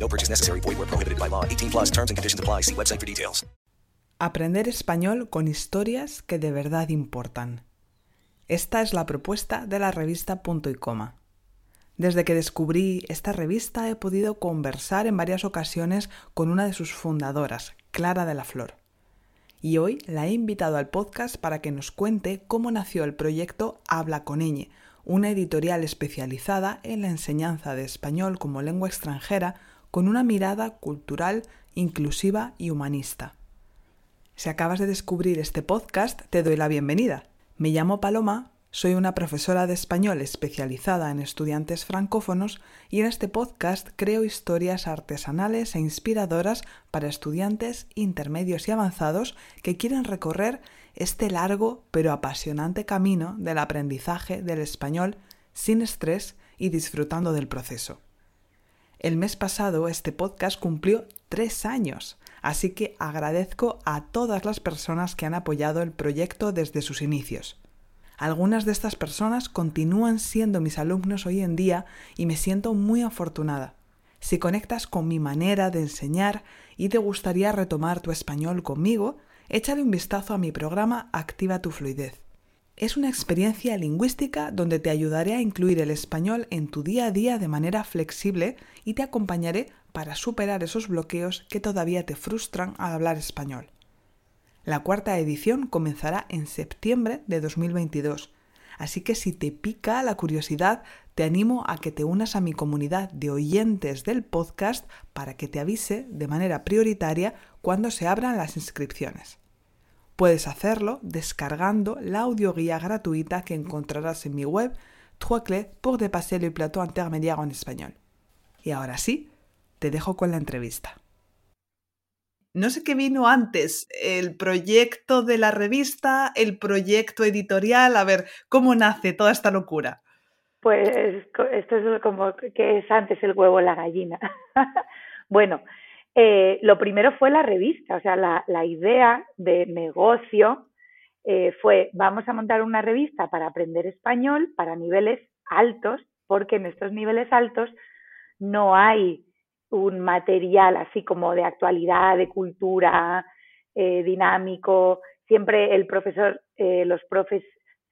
No purchase necessary. Void where prohibited by law. 18 plus terms and conditions apply. See website for details. Aprender español con historias que de verdad importan. Esta es la propuesta de la revista Punto y Coma. Desde que descubrí esta revista he podido conversar en varias ocasiones con una de sus fundadoras, Clara de la Flor. Y hoy la he invitado al podcast para que nos cuente cómo nació el proyecto Habla con una editorial especializada en la enseñanza de español como lengua extranjera con una mirada cultural, inclusiva y humanista. Si acabas de descubrir este podcast, te doy la bienvenida. Me llamo Paloma, soy una profesora de español especializada en estudiantes francófonos y en este podcast creo historias artesanales e inspiradoras para estudiantes intermedios y avanzados que quieren recorrer este largo pero apasionante camino del aprendizaje del español sin estrés y disfrutando del proceso. El mes pasado este podcast cumplió tres años, así que agradezco a todas las personas que han apoyado el proyecto desde sus inicios. Algunas de estas personas continúan siendo mis alumnos hoy en día y me siento muy afortunada. Si conectas con mi manera de enseñar y te gustaría retomar tu español conmigo, échale un vistazo a mi programa Activa tu fluidez. Es una experiencia lingüística donde te ayudaré a incluir el español en tu día a día de manera flexible y te acompañaré para superar esos bloqueos que todavía te frustran al hablar español. La cuarta edición comenzará en septiembre de 2022, así que si te pica la curiosidad, te animo a que te unas a mi comunidad de oyentes del podcast para que te avise de manera prioritaria cuando se abran las inscripciones. Puedes hacerlo descargando la audioguía gratuita que encontrarás en mi web Trois clés pour dépasser le plateau intermédiaire en español. Y ahora sí, te dejo con la entrevista. No sé qué vino antes, el proyecto de la revista, el proyecto editorial, a ver, ¿cómo nace toda esta locura? Pues esto es como que es antes el huevo o la gallina. bueno, eh, lo primero fue la revista, o sea, la, idea de negocio eh, fue, vamos a montar una revista para aprender español para niveles altos, porque en estos niveles altos no hay un material así como de actualidad, de cultura, eh, dinámico. Siempre el profesor, los profes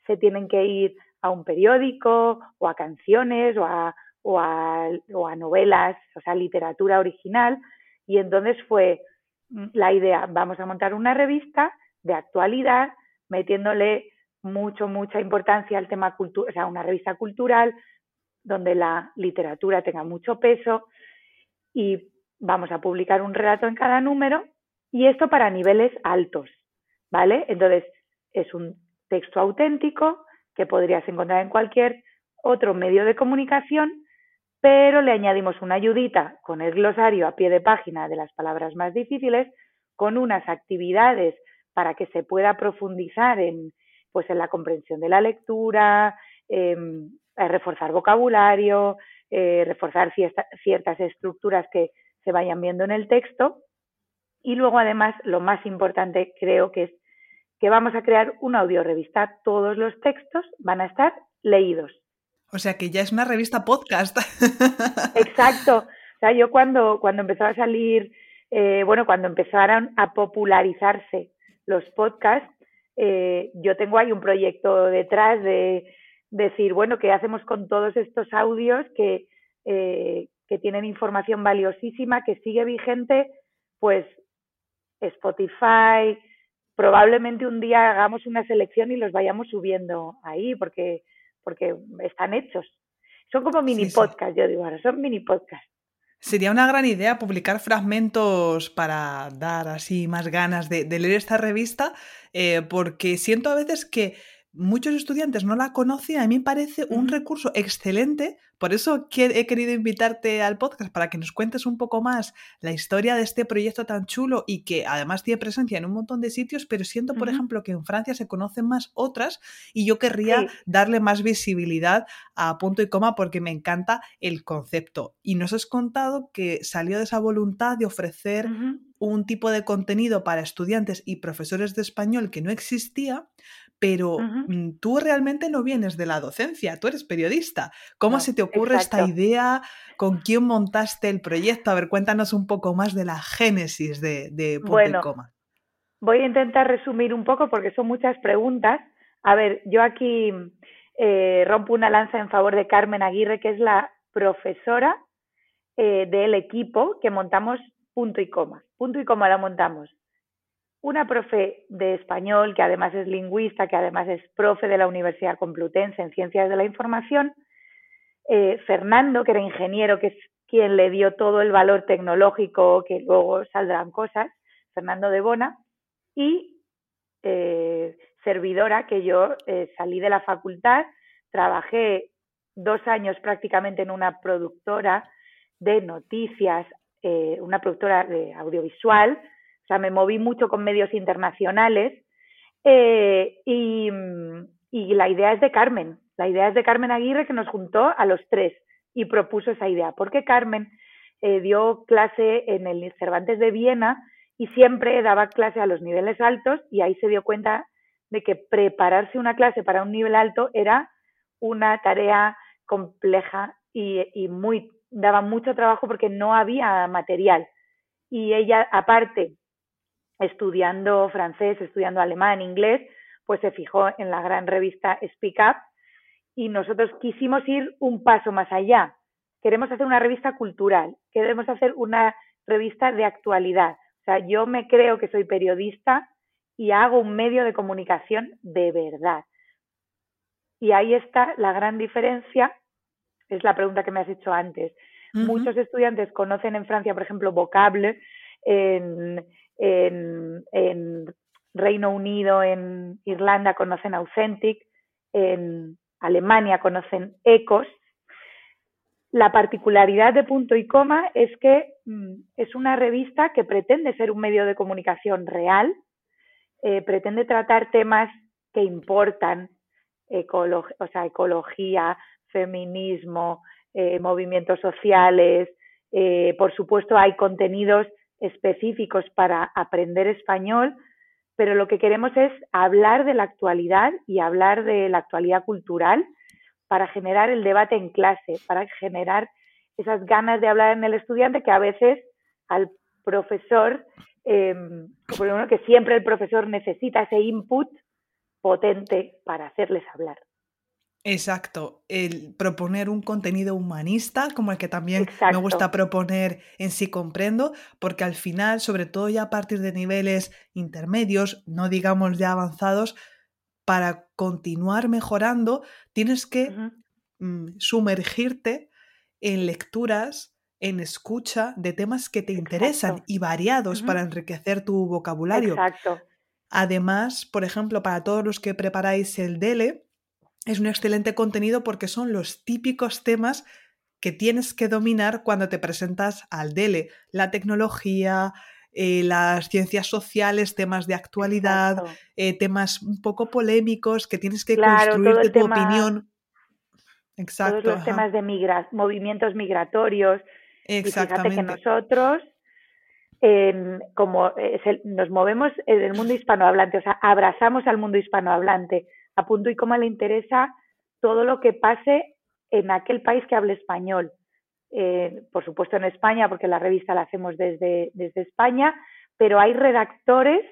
se tienen que ir a un periódico o a canciones o a, o a, o a novelas, o sea, literatura original. Y entonces fue mm, la idea, vamos a montar una revista de actualidad, metiéndole mucho, mucha importancia al tema cultural, o sea, una revista cultural donde la literatura tenga mucho peso y vamos a publicar un relato en cada número y esto para niveles altos, ¿vale? Entonces, es un texto auténtico que podrías encontrar en cualquier otro medio de comunicación, pero le añadimos una ayudita con el glosario a pie de página de las palabras más difíciles, con unas actividades para que se pueda profundizar en, pues, en la comprensión de la lectura, em, reforzar vocabulario, eh, reforzar ciertas estructuras que se vayan viendo en el texto. Y luego, además, lo más importante creo que es que vamos a crear una audio revista. Todos los textos van a estar leídos. O sea que ya es una revista podcast. Exacto. O sea, yo cuando, cuando empezó a salir, eh, bueno, cuando empezaron a popularizarse los podcasts, eh, yo tengo ahí un proyecto detrás de decir, bueno, ¿qué hacemos con todos estos audios que, eh, que tienen información valiosísima, que sigue vigente? Pues Spotify, probablemente un día hagamos una selección y los vayamos subiendo ahí, porque, porque están hechos. Son como mini podcasts, yo digo, ahora son mini podcasts. Sería una gran idea publicar fragmentos para dar así más ganas de, leer esta revista, eh, porque siento a veces que muchos estudiantes no la conocen, a mí me parece un recurso excelente. Por eso he querido invitarte al podcast para que nos cuentes un poco más la historia de este proyecto tan chulo y que además tiene presencia en un montón de sitios, pero siento, por ejemplo, que en Francia se conocen más otras y yo querría darle más visibilidad a punto y coma porque me encanta el concepto. Y nos has contado que salió de esa voluntad de ofrecer un tipo de contenido para estudiantes y profesores de español que no existía, pero mm, tú realmente no vienes de la docencia, tú eres periodista. ¿Cómo se te ocurre esta idea? ¿Con quién montaste el proyecto? A ver, cuéntanos un poco más de la génesis de, de Punto y Coma. Voy a intentar resumir un poco porque son muchas preguntas. A ver, yo aquí eh, rompo una lanza en favor de Carmen Aguirre, que es la profesora eh, del equipo que montamos Punto y Coma. Punto y Coma la montamos una profe de español, que además es lingüista, que además es profe de la Universidad Complutense en Ciencias de la Información, eh, Fernando, que era ingeniero, que es quien le dio todo el valor tecnológico, que luego saldrán cosas, Fernando de Bona, y eh, servidora, que yo eh, salí de la facultad, trabajé dos años prácticamente en una productora de noticias, una productora de audiovisual, sea, me moví mucho con medios internacionales eh, y, la idea es de Carmen. La idea es de Carmen Aguirre que nos juntó a los tres y propuso esa idea. Porque Carmen eh, dio clase en el Cervantes de Viena y siempre daba clase a los niveles altos y ahí se dio cuenta de que prepararse una clase para un nivel alto era una tarea compleja y, y muy daba mucho trabajo porque no había material. Y ella, aparte estudiando francés, estudiando alemán, inglés, pues se fijó en la gran revista Speak Up y nosotros quisimos ir un paso más allá. Queremos hacer una revista cultural, queremos hacer una revista de actualidad. O sea, yo me creo que soy periodista y hago un medio de comunicación de verdad. Y ahí está la gran diferencia, es la pregunta que me has hecho antes. Muchos estudiantes conocen en Francia, por ejemplo, Vocable, en, en, Reino Unido, en Irlanda conocen Authentic, en Alemania conocen Ecos. La particularidad de punto y coma es que mm, es una revista que pretende ser un medio de comunicación real, eh, pretende tratar temas que importan, o sea, ecología, feminismo, eh, movimientos sociales, eh, por supuesto hay contenidos específicos para aprender español, pero lo que queremos es hablar de la actualidad y hablar de la actualidad cultural para generar el debate en clase, para generar esas ganas de hablar en el estudiante que a veces al profesor, eh, que siempre el profesor necesita ese input potente para hacerles hablar. Exacto, el proponer un contenido humanista, como el que también me gusta proponer en sí comprendo, porque al final, sobre todo ya a partir de niveles intermedios, no digamos ya avanzados, para continuar mejorando, tienes que mm, sumergirte en lecturas, en escucha de temas que te interesan y variados para enriquecer tu vocabulario. Exacto. Además, por ejemplo, para todos los que preparáis el DELE, es un excelente contenido porque son los típicos temas que tienes que dominar cuando te presentas al DELE. La tecnología, eh, las ciencias sociales, temas de actualidad, eh, temas un poco polémicos que tienes que construir tu opinión. Exacto. Todos los temas de movimientos migratorios. Exactamente. Y fíjate que nosotros, como nos movemos en el mundo hispanohablante, o sea, abrazamos al mundo hispanohablante a punto y coma le interesa todo lo que pase en aquel país que hable español. Eh, por supuesto en España, porque la revista la hacemos desde, desde España, pero hay redactores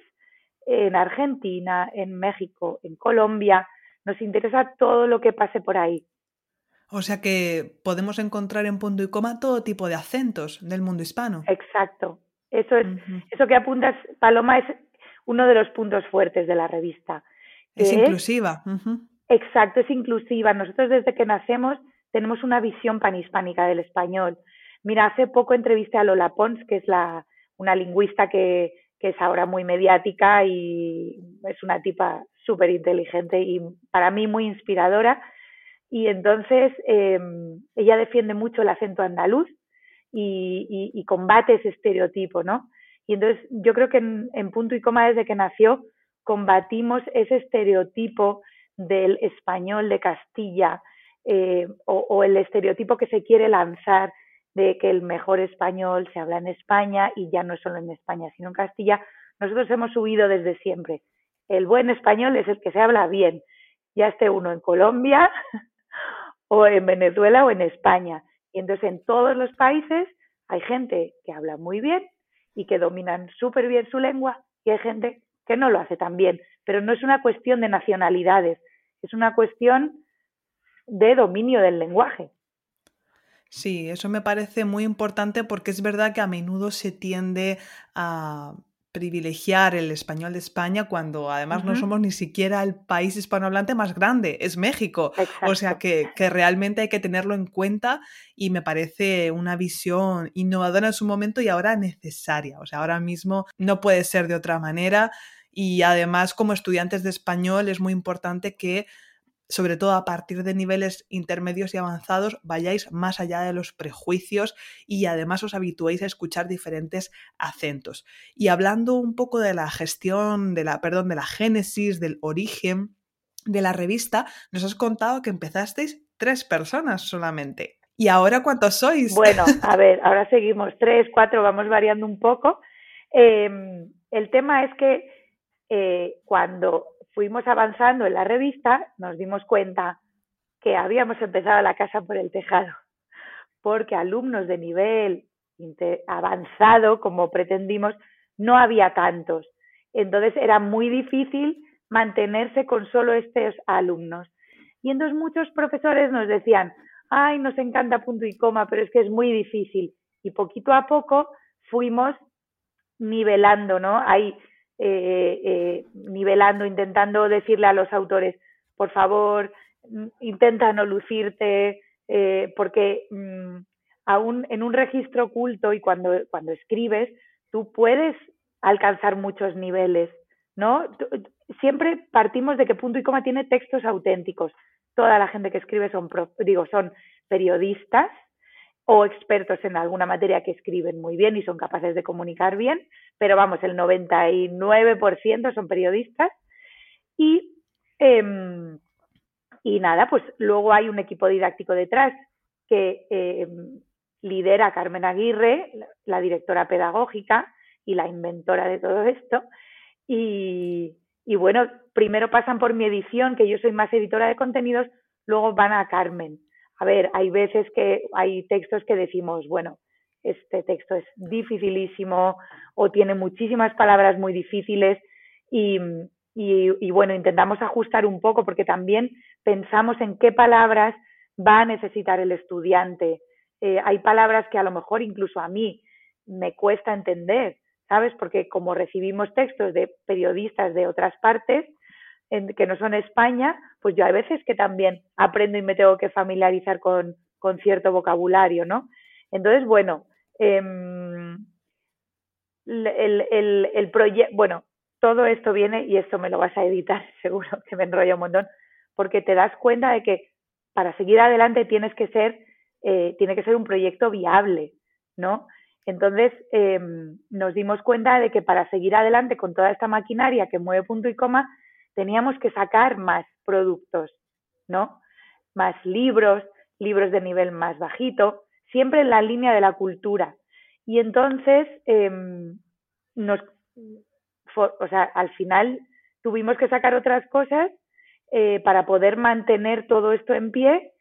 en Argentina, en México, en Colombia. Nos interesa todo lo que pase por ahí. O sea que podemos encontrar en punto y coma todo tipo de acentos del mundo hispano. Exacto. Eso es, eso que apuntas, Paloma, es uno de los puntos fuertes de la revista. Es inclusiva. Exacto, es inclusiva. Nosotros desde que nacemos tenemos una visión panhispánica del español. Mira, hace poco entrevisté a Lola Pons, que es la, una lingüista que, que es ahora muy mediática y es una tipa súper inteligente y para mí muy inspiradora. Y entonces em, ella defiende mucho el acento andaluz y, y, combate ese estereotipo, ¿no? Y entonces yo creo que en, en punto y coma desde que nació combatimos ese estereotipo del español de Castilla eh, o, el estereotipo que se quiere lanzar de que el mejor español se habla en España y ya no solo en España, sino en Castilla, nosotros hemos subido desde siempre. El buen español es el que se habla bien, ya esté uno en Colombia o en Venezuela o en España. Y entonces en todos los países hay gente que habla muy bien y que dominan súper bien su lengua y hay gente que no lo hace tan bien. Pero no es una cuestión de nacionalidades, es una cuestión de dominio del lenguaje. Sí, eso me parece muy importante porque es verdad que a menudo se tiende a privilegiar el español de España cuando además no somos ni siquiera el país hispanohablante más grande, es México. O sea que, que, realmente hay que tenerlo en cuenta y me parece una visión innovadora en su momento y ahora necesaria. O sea, ahora mismo no puede ser de otra manera y además como estudiantes de español es muy importante que sobre todo a partir de niveles intermedios y avanzados, vayáis más allá de los prejuicios y además os habituéis a escuchar diferentes acentos. Y hablando un poco de la gestión, de la, perdón, de la génesis, del origen de la revista, nos has contado que empezasteis tres personas solamente. ¿Y ahora cuántos sois? Bueno, a ver, ahora seguimos tres, cuatro, vamos variando un poco. Em, el tema es que eh, cuando fuimos avanzando en la revista, nos dimos cuenta que habíamos empezado la casa por el tejado, porque alumnos de nivel avanzado, como pretendimos, no había tantos. Entonces era muy difícil mantenerse con solo estos alumnos. Y entonces muchos profesores nos decían, ay, nos encanta punto y coma, pero es que es muy difícil. Y poquito a poco fuimos nivelando, ¿no? Hay eh, eh, nivelando, intentando decirle a los autores, por favor, intenta no lucirte, eh, porque mm, aún en un registro oculto y cuando, cuando escribes, tú puedes alcanzar muchos niveles, ¿no? Siempre partimos de que punto y coma tiene textos auténticos. Toda la gente que escribe son, digo, son periodistas o expertos en alguna materia que escriben muy bien y son capaces de comunicar bien, pero vamos, el 99% son periodistas. Y, em, y nada, pues luego hay un equipo didáctico detrás que em, lidera Carmen Aguirre, la directora pedagógica y la inventora de todo esto. Y, y bueno, primero pasan por mi edición, que yo soy más editora de contenidos, luego van a Carmen a ver, hay veces que hay textos que decimos, bueno, este texto es dificilísimo o tiene muchísimas palabras muy difíciles y, y, bueno, intentamos ajustar un poco porque también pensamos en qué palabras va a necesitar el estudiante. Eh, hay palabras que a lo mejor incluso a mí me cuesta entender, ¿sabes? Porque como recibimos textos de periodistas de otras partes, en, que no son España, pues yo hay veces que también aprendo y me tengo que familiarizar con, cierto vocabulario, ¿no? Entonces, bueno, em, el, el, el proyecto, bueno, todo esto viene, y esto me lo vas a editar, seguro que me enrollo un montón, porque te das cuenta de que para seguir adelante tienes que ser, eh, tiene que ser un proyecto viable, ¿no? Entonces eh, nos dimos cuenta de que para seguir adelante con toda esta maquinaria que mueve punto y coma, teníamos que sacar más productos, ¿no? Más libros, libros de nivel más bajito, siempre en la línea de la cultura. Y entonces, em, nos, o sea, al final tuvimos que sacar otras cosas eh, para poder mantener todo esto en pie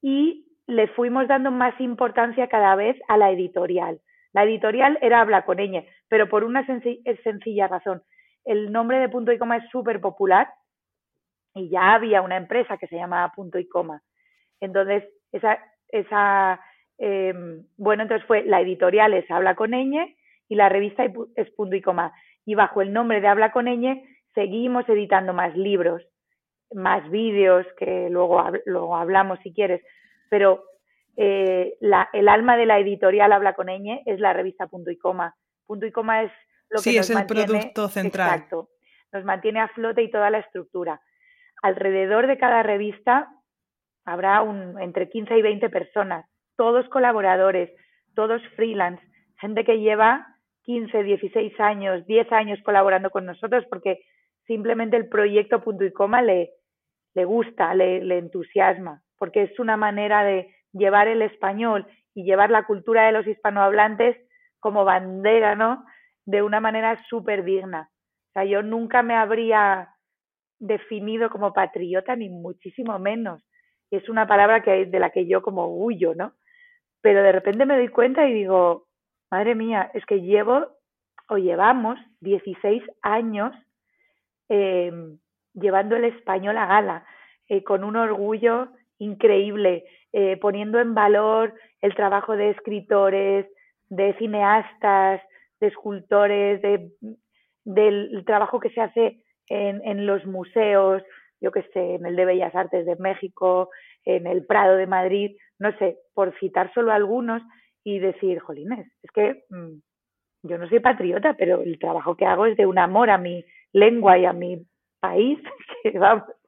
y le fuimos dando más importancia cada vez a la editorial. La editorial era Habla con ella, pero por una sencilla razón el nombre de punto y coma es súper popular y ya había una empresa que se llamaba punto y coma. Entonces, esa, esa em, bueno, entonces fue la editorial es Habla con ñ y la revista es punto y coma. Y bajo el nombre de Habla con ñ seguimos editando más libros, más vídeos, que luego, luego hablamos si quieres, pero eh, la, el alma de la editorial Habla con ñ es la revista punto y coma. Punto y coma es sí, es el producto central. Exacto. nos mantiene a flote y toda la estructura. Alrededor de cada revista habrá un, entre 15 y 20 personas, todos colaboradores, todos freelance, gente que lleva 15, 16 años, 10 años colaborando con nosotros porque simplemente el proyecto punto y coma le, le gusta, le, le entusiasma, porque es una manera de llevar el español y llevar la cultura de los hispanohablantes como bandera, ¿no? De una manera súper digna. O sea, yo nunca me habría definido como patriota, ni muchísimo menos. Es una palabra que, de la que yo como huyo, ¿no? Pero de repente me doy cuenta y digo, madre mía, es que llevo o llevamos 16 años eh, llevando el español a gala, eh, con un orgullo increíble, eh, poniendo en valor el trabajo de escritores, de cineastas, de escultores, de, del trabajo que se hace en, en los museos, yo que sé, en el de Bellas Artes de México, en el Prado de Madrid, no sé, por citar solo algunos y decir, jolines, es que mm, yo no soy patriota, pero el trabajo que hago es de un amor a mi lengua y a mi país.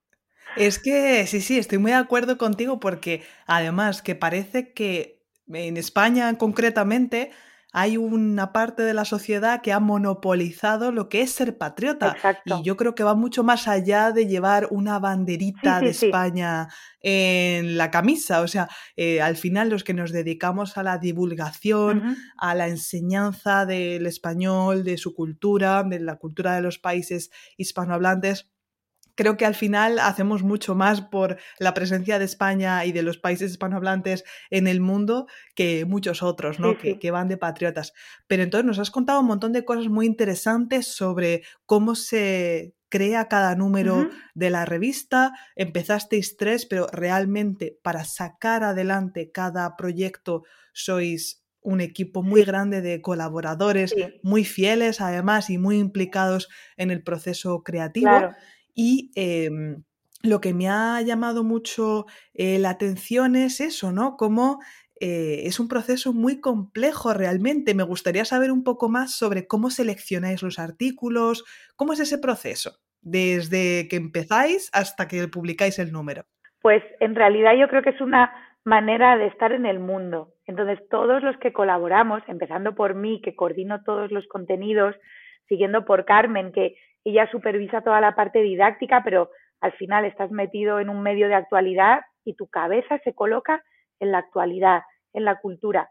Es que sí, sí, estoy muy de acuerdo contigo porque además que parece que en España concretamente hay una parte de la sociedad que ha monopolizado lo que es ser patriota. Exacto. Y yo creo que va mucho más allá de llevar una banderita Sí, de sí. España en la camisa. O sea, eh, al final los que nos dedicamos a la divulgación, a la enseñanza del español, de su cultura, de la cultura de los países hispanohablantes, creo que al final hacemos mucho más por la presencia de España y de los países hispanohablantes en el mundo que muchos otros, ¿no? Sí, Que, sí. que van de patriotas. Pero entonces nos has contado un montón de cosas muy interesantes sobre cómo se crea cada número de la revista. Empezasteis tres, pero realmente para sacar adelante cada proyecto sois un equipo muy grande de colaboradores, Sí, muy fieles además y muy implicados en el proceso creativo. claro. Y em, lo que me ha llamado mucho eh, la atención es eso, ¿no? Cómo eh, es un proceso muy complejo realmente. Me gustaría saber un poco más sobre cómo seleccionáis los artículos, cómo es ese proceso, desde que empezáis hasta que publicáis el número. Pues en realidad yo creo que es una manera de estar en el mundo. Entonces, todos los que colaboramos, empezando por mí, que coordino todos los contenidos, siguiendo por Carmen, que ella supervisa toda la parte didáctica, pero al final estás metido en un medio de actualidad y tu cabeza se coloca en la actualidad, en la cultura.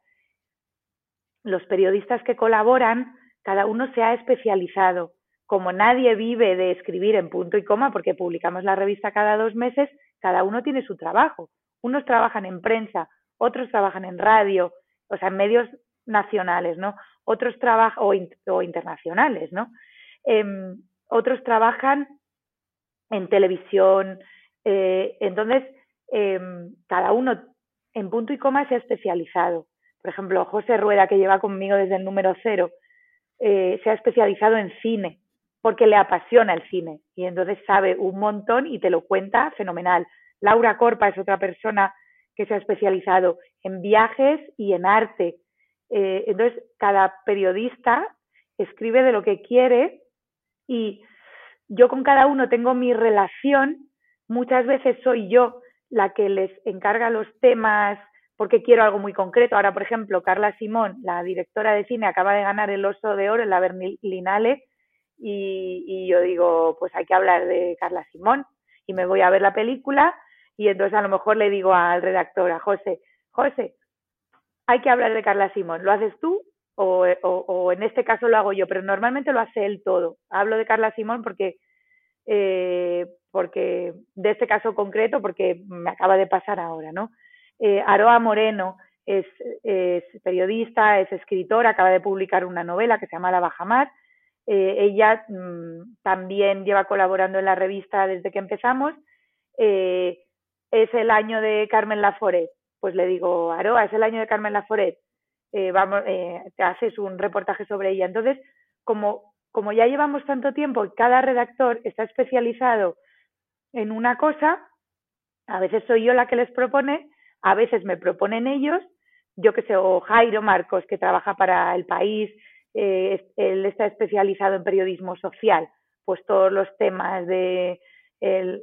Los periodistas que colaboran, cada uno se ha especializado. Como nadie vive de escribir en punto y coma, porque publicamos la revista cada dos meses, cada uno tiene su trabajo. Unos trabajan en prensa, otros trabajan en radio, o sea, en medios nacionales, ¿no? Otros trabajan, o, in- o internacionales, ¿no? Em, otros trabajan en televisión. eh, entonces, em, cada uno en punto y coma se ha especializado. Por ejemplo, José Rueda, que lleva conmigo desde el número cero, eh, se ha especializado en cine, porque le apasiona el cine y entonces sabe un montón y te lo cuenta fenomenal. Laura Corpa es otra persona que se ha especializado en viajes y en arte. Eh, entonces, cada periodista escribe de lo que quiere y yo con cada uno tengo mi relación. Muchas veces soy yo la que les encarga los temas porque quiero algo muy concreto. Ahora, por ejemplo, Carla Simón, la directora de cine, acaba de ganar el Oso de Oro en la Berlinale y, y yo digo, pues hay que hablar de Carla Simón y me voy a ver la película y entonces a lo mejor le digo al redactor, a José, José, hay que hablar de Carla Simón, ¿lo haces tú o, o, o en este caso lo hago yo? Pero normalmente lo hace él todo. Hablo de Carla Simón porque eh, porque de este caso concreto, porque me acaba de pasar ahora, ¿no? Eh, Aroa Moreno es, es, periodista, es escritora, acaba de publicar una novela que se llama La Bajamar. Eh, ella mmm, también lleva colaborando en la revista desde que empezamos. Eh, es el año de Carmen Laforet. Pues le digo, Aroa, es el año de Carmen Laforet. Eh, vamos, te haces un reportaje sobre ella. Entonces, como como ya llevamos tanto tiempo y cada redactor está especializado en una cosa, a veces soy yo la que les propone, a veces me proponen ellos, yo que sé, o Jairo Marcos, que trabaja para el país, eh, él está especializado en periodismo social, pues todos los temas de, el,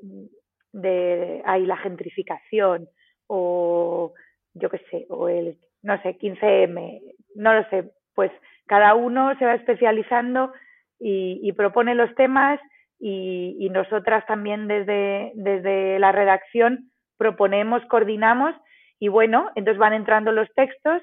de la gentrificación o yo qué sé, o el, no sé, 15M, no lo sé, pues cada uno se va especializando y, y propone los temas y, y, nosotras también desde, desde la redacción proponemos, coordinamos y bueno, entonces van entrando los textos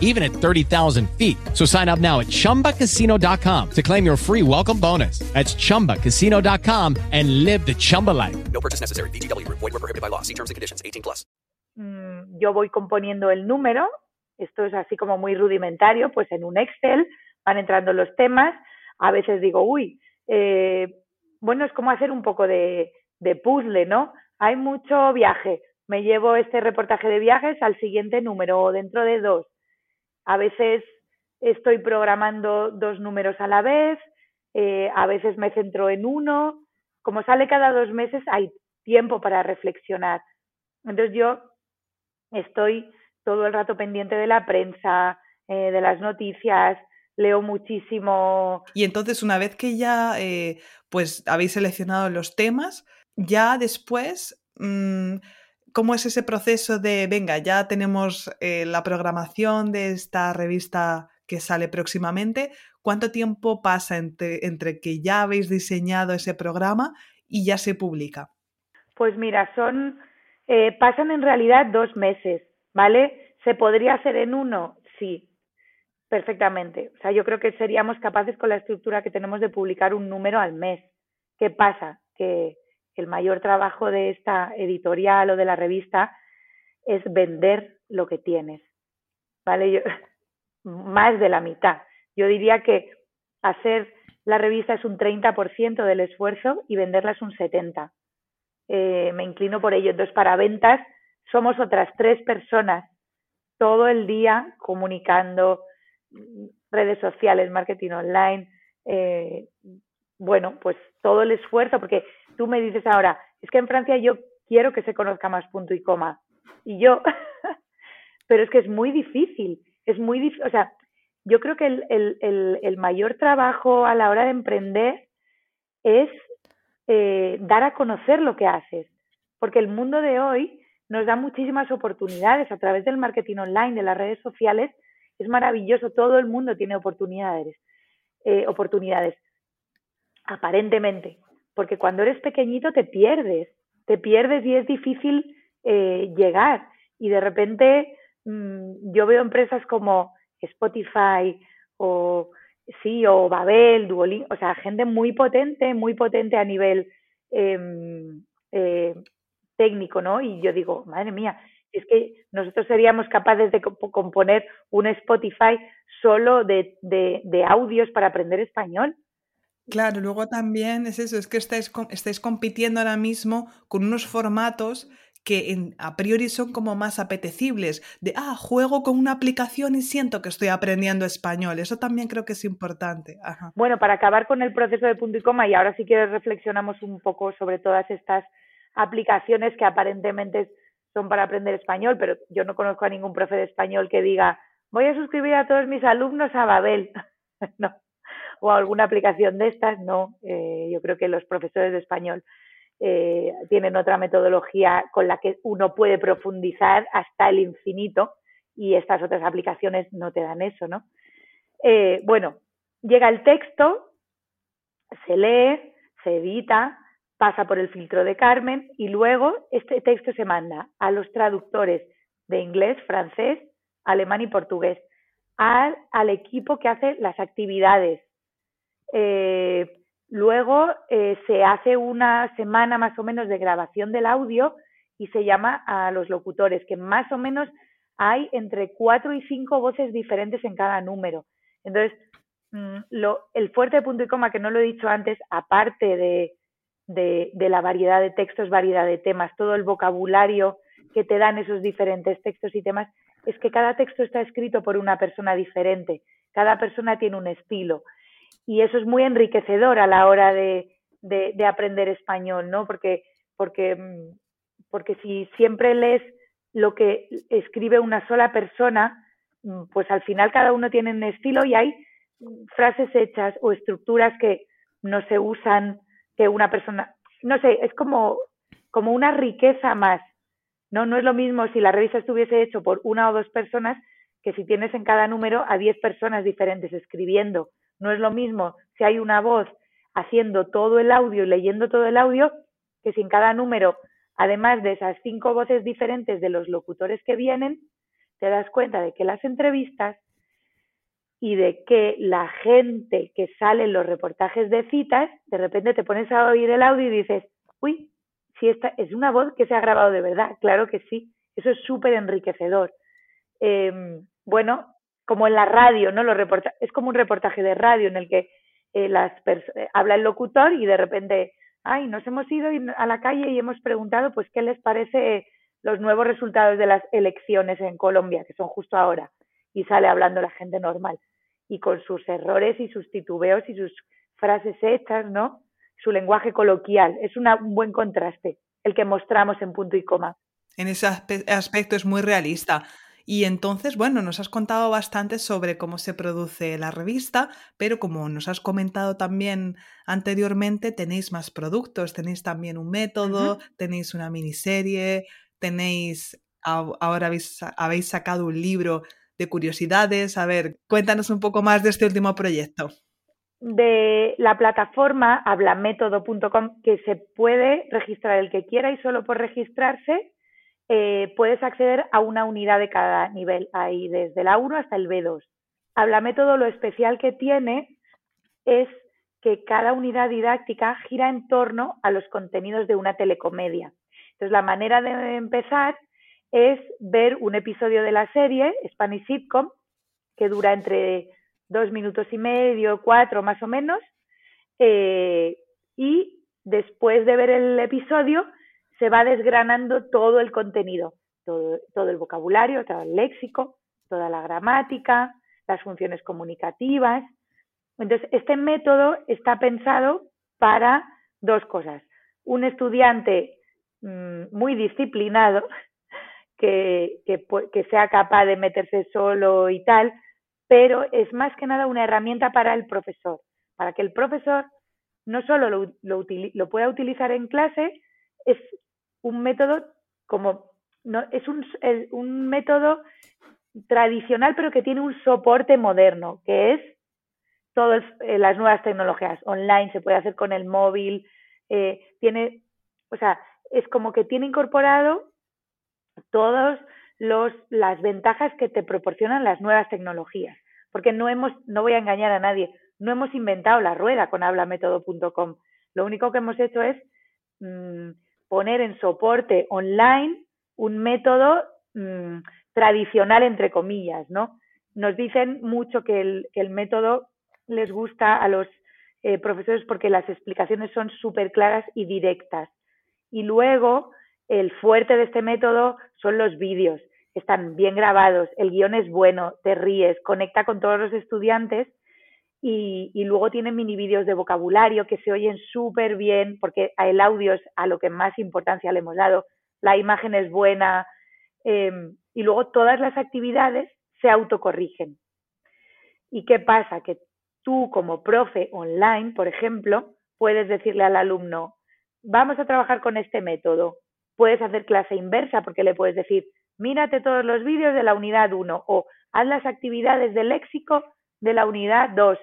even at 30,000 feet. So sign up now at chumbacasino.com to claim your free welcome bonus. That's chumbacasino.com and live the Chumba life. No purchase necessary. VGW, void, were prohibited by law. See terms and conditions 18 plus. Mm, yo voy componiendo el número. Esto es así como muy rudimentario. Pues en un Excel van entrando los temas. A veces digo, uy, eh, bueno, es como hacer un poco de, de puzzle, ¿no? Hay mucho viaje. Me llevo este reportaje de viajes al siguiente número o dentro de dos. A veces estoy programando dos números a la vez, eh, a veces me centro en uno. Como sale cada dos meses, hay tiempo para reflexionar. Entonces yo estoy todo el rato pendiente de la prensa, eh, de las noticias, leo muchísimo. Y entonces, una vez que ya eh, pues habéis seleccionado los temas, ya después, mmm, ¿cómo es ese proceso de, venga, ya tenemos eh, la programación de esta revista que sale próximamente? ¿Cuánto tiempo pasa entre, entre que ya habéis diseñado ese programa y ya se publica? Pues mira, son, eh, pasan en realidad dos meses, ¿vale? ¿Se podría hacer en uno? Sí, perfectamente. O sea, yo creo que seríamos capaces con la estructura que tenemos de publicar un número al mes. ¿Qué pasa? Que el mayor trabajo de esta editorial o de la revista es vender lo que tienes. ¿Vale? Yo, más de la mitad. Yo diría que hacer la revista es un 30% del esfuerzo y venderla es un 70%. Eh, me inclino por ello. Entonces, para ventas somos otras tres personas todo el día comunicando redes sociales, marketing online, eh, bueno, pues todo el esfuerzo, porque tú me dices ahora, es que en Francia yo quiero que se conozca más punto y coma. Y yo, pero es que es muy difícil, es muy difícil, o sea, yo creo que el, el, el, mayor trabajo a la hora de emprender es eh, dar a conocer lo que haces, porque el mundo de hoy nos da muchísimas oportunidades a través del marketing online, de las redes sociales, es maravilloso, todo el mundo tiene oportunidades, eh, oportunidades, aparentemente, porque cuando eres pequeñito te pierdes, te pierdes y es difícil eh, llegar. Y de repente mmm, yo veo empresas como Spotify o sí, o Babel, Duolingo, o sea, gente muy potente, muy potente a nivel eh, eh, técnico, ¿no? Y yo digo, madre mía, es que nosotros seríamos capaces de componer un Spotify solo de, de, de audios para aprender español. Claro, luego también es eso, es que estáis, estáis compitiendo ahora mismo con unos formatos que en, a priori son como más apetecibles, de, ah, juego con una aplicación y siento que estoy aprendiendo español. Eso también creo que es importante. Ajá. Bueno, para acabar con el proceso de punto y coma, y ahora sí que reflexionamos un poco sobre todas estas aplicaciones que aparentemente son para aprender español, pero yo no conozco a ningún profe de español que diga, voy a suscribir a todos mis alumnos a Babel. no o alguna aplicación de estas, no. Eh, yo creo que los profesores de español eh, tienen otra metodología con la que uno puede profundizar hasta el infinito y estas otras aplicaciones no te dan eso, ¿no? Eh, bueno, llega el texto, se lee, se edita, pasa por el filtro de Carmen y luego este texto se manda a los traductores de inglés, francés, alemán y portugués, al, al equipo que hace las actividades eh, luego eh, se hace una semana más o menos de grabación del audio y se llama a los locutores, que más o menos hay entre cuatro y cinco voces diferentes en cada número. Entonces, mm, lo, el fuerte de punto y coma, que no lo he dicho antes, aparte de, de, de, la variedad de textos, variedad de temas, todo el vocabulario que te dan esos diferentes textos y temas, es que cada texto está escrito por una persona diferente. cada persona tiene un estilo. Y eso es muy enriquecedor a la hora de, de, aprender español, ¿no? Porque, porque, mm, porque si siempre lees lo que escribe una sola persona, mm, pues al final cada uno tiene un estilo y hay frases hechas o estructuras que no se usan, que una persona, no sé, es como, como una riqueza más. No, no es lo mismo si la revista estuviese hecho por una o dos personas que si tienes en cada número a diez personas diferentes escribiendo. No es lo mismo si hay una voz haciendo todo el audio y leyendo todo el audio que si en cada número, además de esas cinco voces diferentes de los locutores que vienen, te das cuenta de que las entrevistas y de que la gente que sale en los reportajes de citas, de repente te pones a oír el audio y dices, uy, si esta es una voz que se ha grabado de verdad, claro que sí, eso es súper enriquecedor. Em, bueno, como en la radio, ¿no? Los es como un reportaje de radio en el que eh, las eh, habla el locutor y de repente, ay, nos hemos ido a la calle y hemos preguntado, pues, ¿qué les parece los nuevos resultados de las elecciones en Colombia, que son justo ahora? Y sale hablando la gente normal y con sus errores y sus titubeos y sus frases hechas, ¿no? Su lenguaje coloquial. Es un buen contraste el que mostramos en punto y coma. En ese aspecto es muy realista. Y entonces, bueno, nos has contado bastante sobre cómo se produce la revista, pero como nos has comentado también anteriormente, tenéis más productos, tenéis también un método, tenéis una miniserie, tenéis, ahora habéis, habéis sacado un libro de curiosidades. A ver, cuéntanos un poco más de este último proyecto. De la plataforma hablamétodo.com, que se puede registrar el que quiera y solo por registrarse eh, puedes acceder a una unidad de cada nivel, ahí desde la 1 hasta el B2. Habla método, lo especial que tiene es que cada unidad didáctica gira en torno a los contenidos de una telecomedia. Entonces, la manera de empezar es ver un episodio de la serie, Spanish Sitcom, que dura entre dos minutos y medio, cuatro más o menos, eh, y después de ver el episodio, se va desgranando todo el contenido, todo, el vocabulario, todo el léxico, toda la gramática, las funciones comunicativas. Entonces, este método está pensado para dos cosas. Un estudiante mm, muy disciplinado, que, sea capaz de meterse solo y tal, pero es más que nada una herramienta para el profesor, para que el profesor no solo lo, lo, lo pueda utilizar en clase, es un método como no es un, un método tradicional pero que tiene un soporte moderno que es todas eh, las nuevas tecnologías. Online se puede hacer con el móvil eh, tiene o sea es como que tiene incorporado todas las ventajas que te proporcionan las nuevas tecnologías. Porque no hemos no voy a engañar a nadie no hemos inventado la rueda con hablamétodo.com lo único que hemos hecho es mm, poner en soporte online un método mm, tradicional, entre comillas, ¿no? Nos dicen mucho que el, método les gusta a los eh, profesores porque las explicaciones son súper claras y directas. Y luego, el fuerte de este método son los vídeos. Están bien grabados, el guion es bueno, te ríes, conecta con todos los estudiantes y, luego tiene mini vídeos de vocabulario que se oyen súper bien porque el audio es a lo que más importancia le hemos dado, la imagen es buena em, y luego todas las actividades se autocorrigen. ¿Y qué pasa? Que tú como profe online, por ejemplo, puedes decirle al alumno, vamos a trabajar con este método. Puedes hacer clase inversa porque le puedes decir, mírate todos los vídeos de la unidad 1 o haz las actividades de léxico de la unidad 2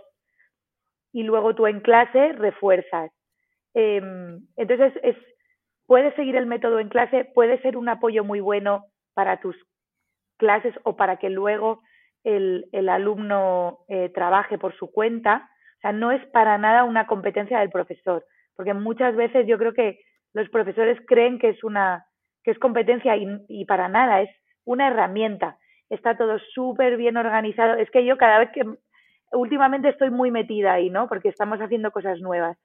y luego tú en clase refuerzas. Em, entonces, es, puedes seguir el método en clase, puede ser un apoyo muy bueno para tus clases o para que luego el, el alumno eh, trabaje por su cuenta. O sea, no es para nada una competencia del profesor, porque muchas veces yo creo que los profesores creen que es una que es competencia y, y para nada, es una herramienta. Está todo súper bien organizado. Es que yo cada vez que últimamente estoy muy metida ahí, ¿no? Porque estamos haciendo cosas nuevas,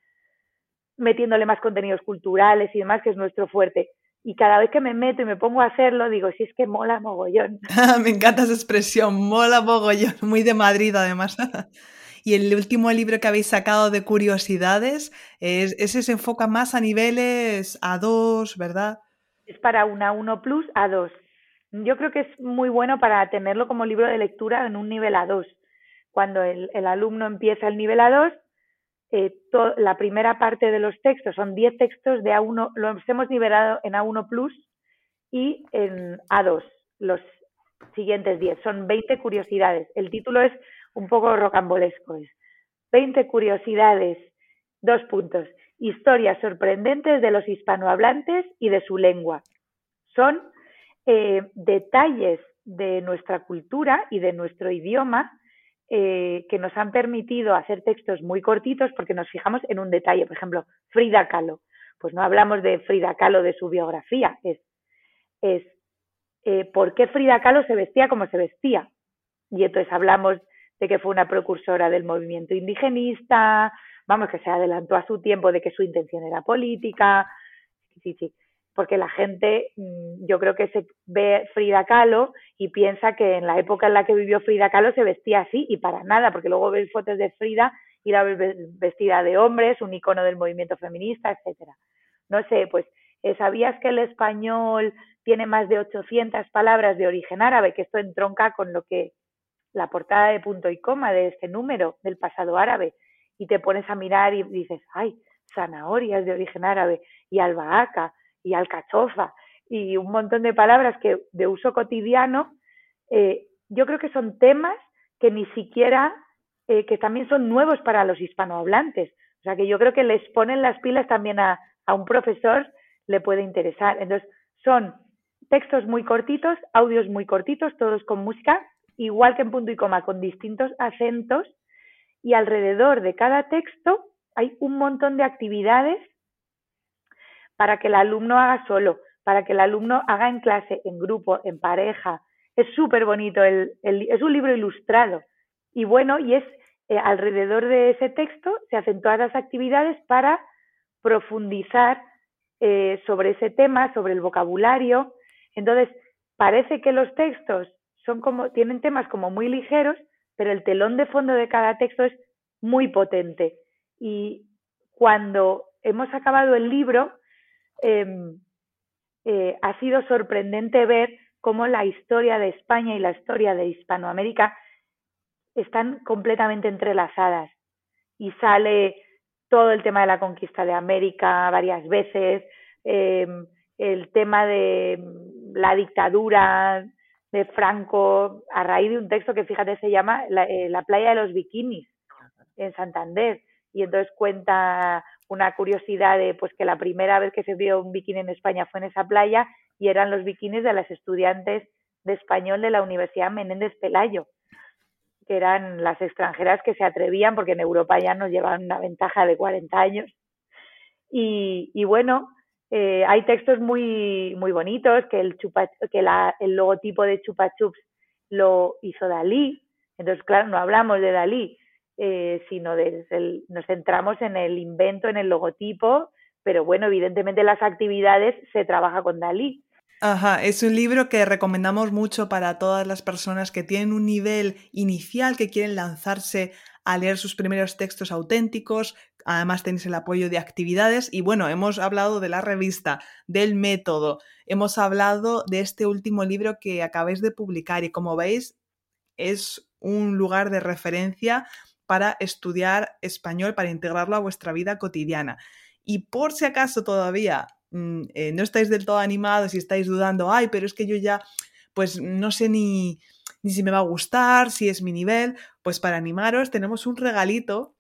metiéndole más contenidos culturales y demás, que es nuestro fuerte. y cada vez que me meto y me pongo a hacerlo, digo, si es que mola mogollón. me encanta esa expresión, mola mogollón, muy de Madrid además. y el último libro que habéis sacado de curiosidades, es, ese se enfoca más a niveles A2, ¿verdad? Es para una 1 Plus A2. Yo creo que es muy bueno para tenerlo como libro de lectura en un nivel A2. Cuando el, alumno empieza el nivel A2, eh, la primera parte de los textos son 10 textos de A1, los hemos nivelado en A1 Plus y en A2, los siguientes 10. Son 20 curiosidades. El título es un poco rocambolesco. Es 20 curiosidades, dos puntos. Historias sorprendentes de los hispanohablantes y de su lengua. Son eh, detalles de nuestra cultura y de nuestro idioma eh, que nos han permitido hacer textos muy cortitos porque nos fijamos en un detalle. Por ejemplo, Frida Kahlo. Pues no hablamos de Frida Kahlo, de su biografía, es, es eh, por qué Frida Kahlo se vestía como se vestía. Y entonces hablamos de que fue una precursora del movimiento indigenista, vamos, que se adelantó a su tiempo de que su intención era política. Sí, sí porque la gente, mm, yo creo que se ve Frida Kahlo y piensa que en la época en la que vivió Frida Kahlo se vestía así y para nada, porque luego ves fotos de Frida y la ves vestida de hombres, un icono del movimiento feminista, etcétera. No sé, pues, eh, ¿sabías que el español tiene más de 800 palabras de origen árabe? Que esto entronca con lo que la portada de punto y coma de este número del pasado árabe y te pones a mirar y dices, ay, zanahorias de origen árabe y albahaca y alcachofa y un montón de palabras que de uso cotidiano, eh, yo creo que son temas que ni siquiera, eh, que también son nuevos para los hispanohablantes. O sea, que yo creo que les ponen las pilas también a, a un profesor, le puede interesar. Entonces, son textos muy cortitos, audios muy cortitos, todos con música, igual que en punto y coma, con distintos acentos, y alrededor de cada texto hay un montón de actividades para que el alumno haga solo, para que el alumno haga en clase, en grupo, en pareja. Es súper bonito, el, es un libro ilustrado. Y bueno, y es eh, alrededor de ese texto se hacen todas las actividades para profundizar eh, sobre ese tema, sobre el vocabulario. Entonces, parece que los textos son como, tienen temas como muy ligeros, pero el telón de fondo de cada texto es muy potente. Y cuando hemos acabado el libro, eh, ha sido sorprendente ver cómo la historia de España y la historia de Hispanoamérica están completamente entrelazadas. Y sale todo el tema de la conquista de América varias veces, em, el tema de la dictadura de Franco a raíz de un texto que fíjate se llama La, eh, la playa de los bikinis en Santander. Y entonces cuenta una curiosidad de pues que la primera vez que se vio un bikini en España fue en esa playa y eran los bikinis de las estudiantes de español de la Universidad Menéndez Pelayo, que eran las extranjeras que se atrevían porque en Europa ya nos llevaban una ventaja de 40 años. Y, y bueno, eh, hay textos muy, muy bonitos, que, el, chupa, el logotipo de Chupa Chups lo hizo Dalí, entonces claro, no hablamos de Dalí, eh, sino desde nos centramos en el invento, en el logotipo, pero bueno, evidentemente las actividades se trabaja con Dalí. Ajá, es un libro que recomendamos mucho para todas las personas que tienen un nivel inicial, que quieren lanzarse a leer sus primeros textos auténticos. Además tenéis el apoyo de actividades y bueno, hemos hablado de la revista, del método, hemos hablado de este último libro que acabáis de publicar y como veis es un lugar de referencia para estudiar español, para integrarlo a vuestra vida cotidiana. Y por si acaso todavía mm, eh, no estáis del todo animados y estáis dudando, ay, pero es que yo ya, pues no sé ni, ni si me va a gustar, si es mi nivel, pues para animaros tenemos un regalito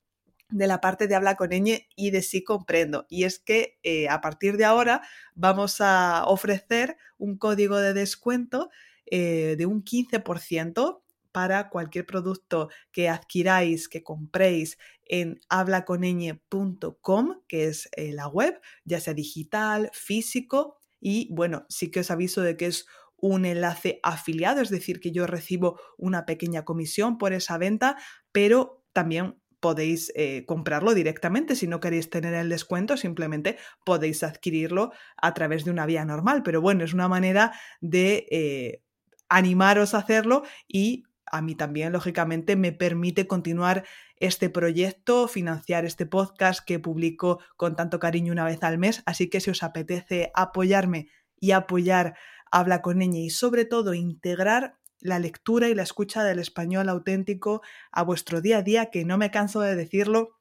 de la parte de habla con ñ y de sí comprendo. Y es que eh, a partir de ahora vamos a ofrecer un código de descuento eh, de un 15% para cualquier producto que adquiráis, que compréis en hablaconeñe.com, que es eh, la web, ya sea digital, físico, y bueno, sí que os aviso de que es un enlace afiliado, es decir, que yo recibo una pequeña comisión por esa venta, pero también podéis eh, comprarlo directamente. Si no queréis tener el descuento, simplemente podéis adquirirlo a través de una vía normal. Pero bueno, es una manera de eh, animaros a hacerlo y a mí también, lógicamente, me permite continuar este proyecto, financiar este podcast que publico con tanto cariño una vez al mes. Así que si os apetece apoyarme y apoyar Habla con ella y sobre todo integrar la lectura y la escucha del español auténtico a vuestro día a día, que no me canso de decirlo,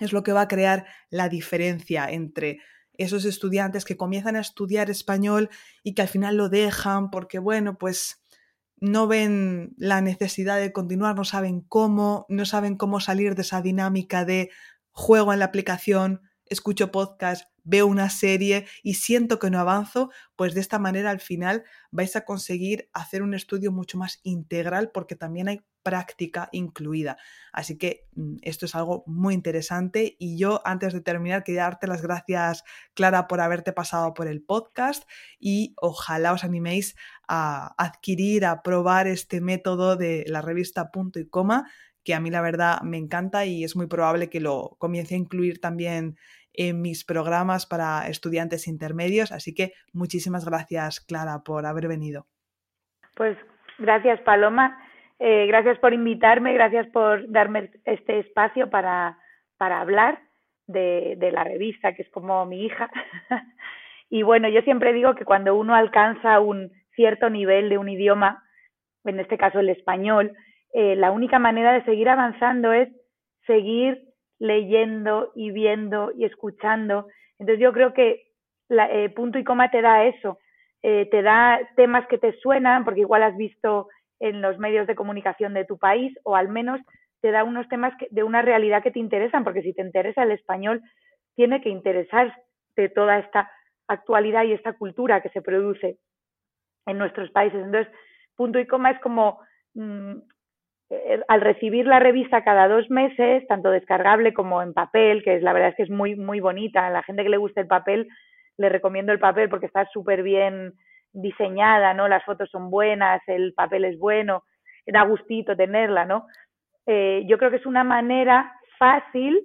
es lo que va a crear la diferencia entre esos estudiantes que comienzan a estudiar español y que al final lo dejan porque, bueno, pues no ven la necesidad de continuar, no saben cómo, no saben cómo salir de esa dinámica de juego en la aplicación, escucho podcast, veo una serie y siento que no avanzo, pues de esta manera al final vais a conseguir hacer un estudio mucho más integral porque también hay práctica incluida. Así que mm, esto es algo muy interesante y yo antes de terminar quería darte las gracias Clara por haberte pasado por el podcast y ojalá os animéis a adquirir, a probar este método de la revista punto y coma que a mí la verdad me encanta y es muy probable que lo comience a incluir también en mis programas para estudiantes intermedios. Así que muchísimas gracias, Clara, por haber venido. Pues gracias, Paloma. Eh, gracias por invitarme, gracias por darme este espacio para, para hablar de, de la revista, que es como mi hija. y bueno, yo siempre digo que cuando uno alcanza un cierto nivel de un idioma, en este caso el español, eh, la única manera de seguir avanzando es seguir leyendo y viendo y escuchando. Entonces yo creo que la, eh, punto y coma te da eso, eh, te da temas que te suenan, porque igual has visto en los medios de comunicación de tu país, o al menos te da unos temas que, de una realidad que te interesan, porque si te interesa el español, tiene que interesarte toda esta actualidad y esta cultura que se produce en nuestros países. Entonces, punto y coma es como mm, eh, al recibir la revista cada dos meses, tanto descargable como en papel, que es la verdad es que es muy, muy bonita, a la gente que le guste el papel, le recomiendo el papel porque está súper bien diseñada, ¿no? Las fotos son buenas, el papel es bueno, da gustito tenerla, ¿no? Eh, yo creo que es una manera fácil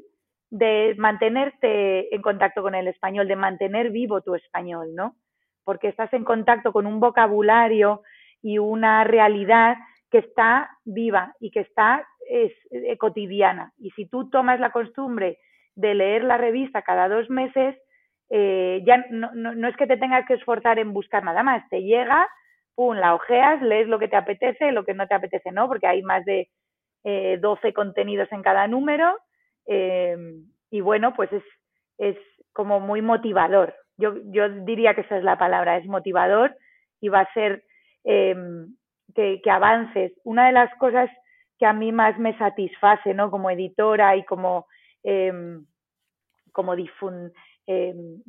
de mantenerte en contacto con el español, de mantener vivo tu español, ¿no? Porque estás en contacto con un vocabulario y una realidad que está viva y que está es, eh, cotidiana. Y si tú tomas la costumbre de leer la revista cada dos meses, eh, ya no, no, es que te tengas que esforzar en buscar nada más, te llega, pum, la ojeas, lees lo que te apetece, lo que no te apetece no, porque hay más de eh, 12 contenidos en cada número eh, y bueno, pues es, es como muy motivador. Yo, yo diría que esa es la palabra, es motivador y va a ser eh, que, avances. Una de las cosas que a mí más me satisface, ¿no? Como editora y como, em, como em,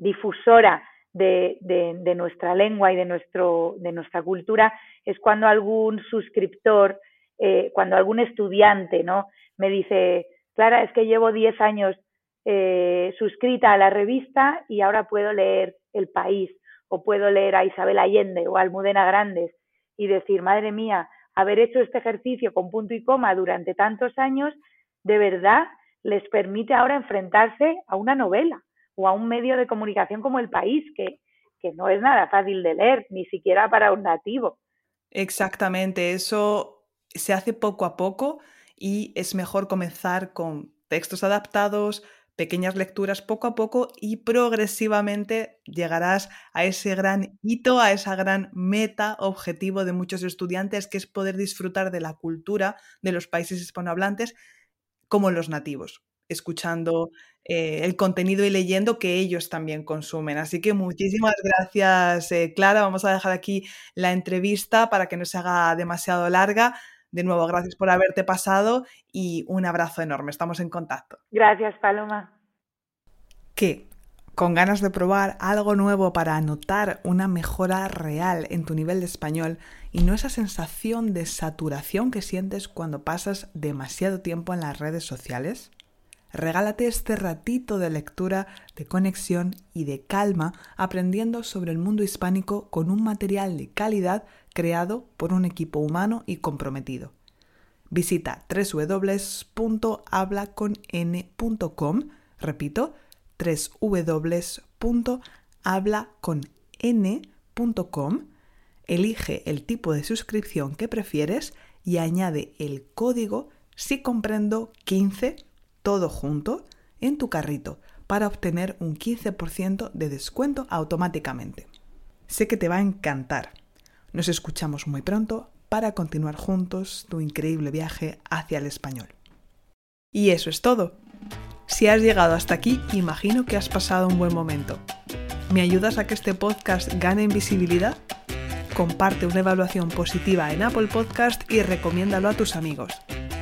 difusora de, de, nuestra lengua y de, nuestro, de nuestra cultura, es cuando algún suscriptor, eh, cuando algún estudiante, ¿no? Me dice, Clara, es que llevo 10 años eh, suscrita a la revista y ahora puedo leer El País o puedo leer a Isabel Allende o a Almudena Grandes y decir, madre mía, haber hecho este ejercicio con punto y coma durante tantos años, de verdad les permite ahora enfrentarse a una novela o a un medio de comunicación como el país, que, que no es nada fácil de leer, ni siquiera para un nativo. Exactamente, eso se hace poco a poco y es mejor comenzar con textos adaptados, pequeñas lecturas poco a poco y progresivamente llegarás a ese gran hito, a esa gran meta, objetivo de muchos estudiantes, que es poder disfrutar de la cultura de los países hispanohablantes como los nativos, escuchando eh, el contenido y leyendo que ellos también consumen. Así que muchísimas gracias, eh, Clara. Vamos a dejar aquí la entrevista para que no se haga demasiado larga. De nuevo, gracias por haberte pasado y un abrazo enorme. Estamos en contacto. Gracias, Paloma. ¿Qué? ¿Con ganas de probar algo nuevo para anotar una mejora real en tu nivel de español y no esa sensación de saturación que sientes cuando pasas demasiado tiempo en las redes sociales? Regálate este ratito de lectura, de conexión y de calma aprendiendo sobre el mundo hispánico con un material de calidad creado por un equipo humano y comprometido. Visita www.hablaconn.com, repito, www.hablaconn.com, elige el tipo de suscripción que prefieres y añade el código si comprendo 15 todo junto en tu carrito para obtener un 15% de descuento automáticamente. Sé que te va a encantar. Nos escuchamos muy pronto para continuar juntos tu increíble viaje hacia el español. Y eso es todo. Si has llegado hasta aquí, imagino que has pasado un buen momento. ¿Me ayudas a que este podcast gane en visibilidad? Comparte una evaluación positiva en Apple Podcast y recomiéndalo a tus amigos.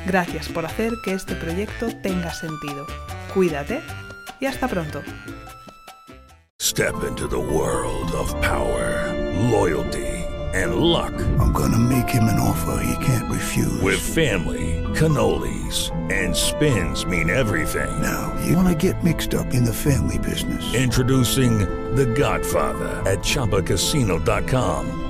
Gracias por hacer que este proyecto tenga sentido. Cuídate y hasta pronto. Step into the world of power, loyalty, and luck. I'm gonna make him an offer he can't refuse. With family, cannolis, and spins mean everything. Now, you wanna get mixed up in the family business. Introducing The Godfather at ChumbaCasino.com.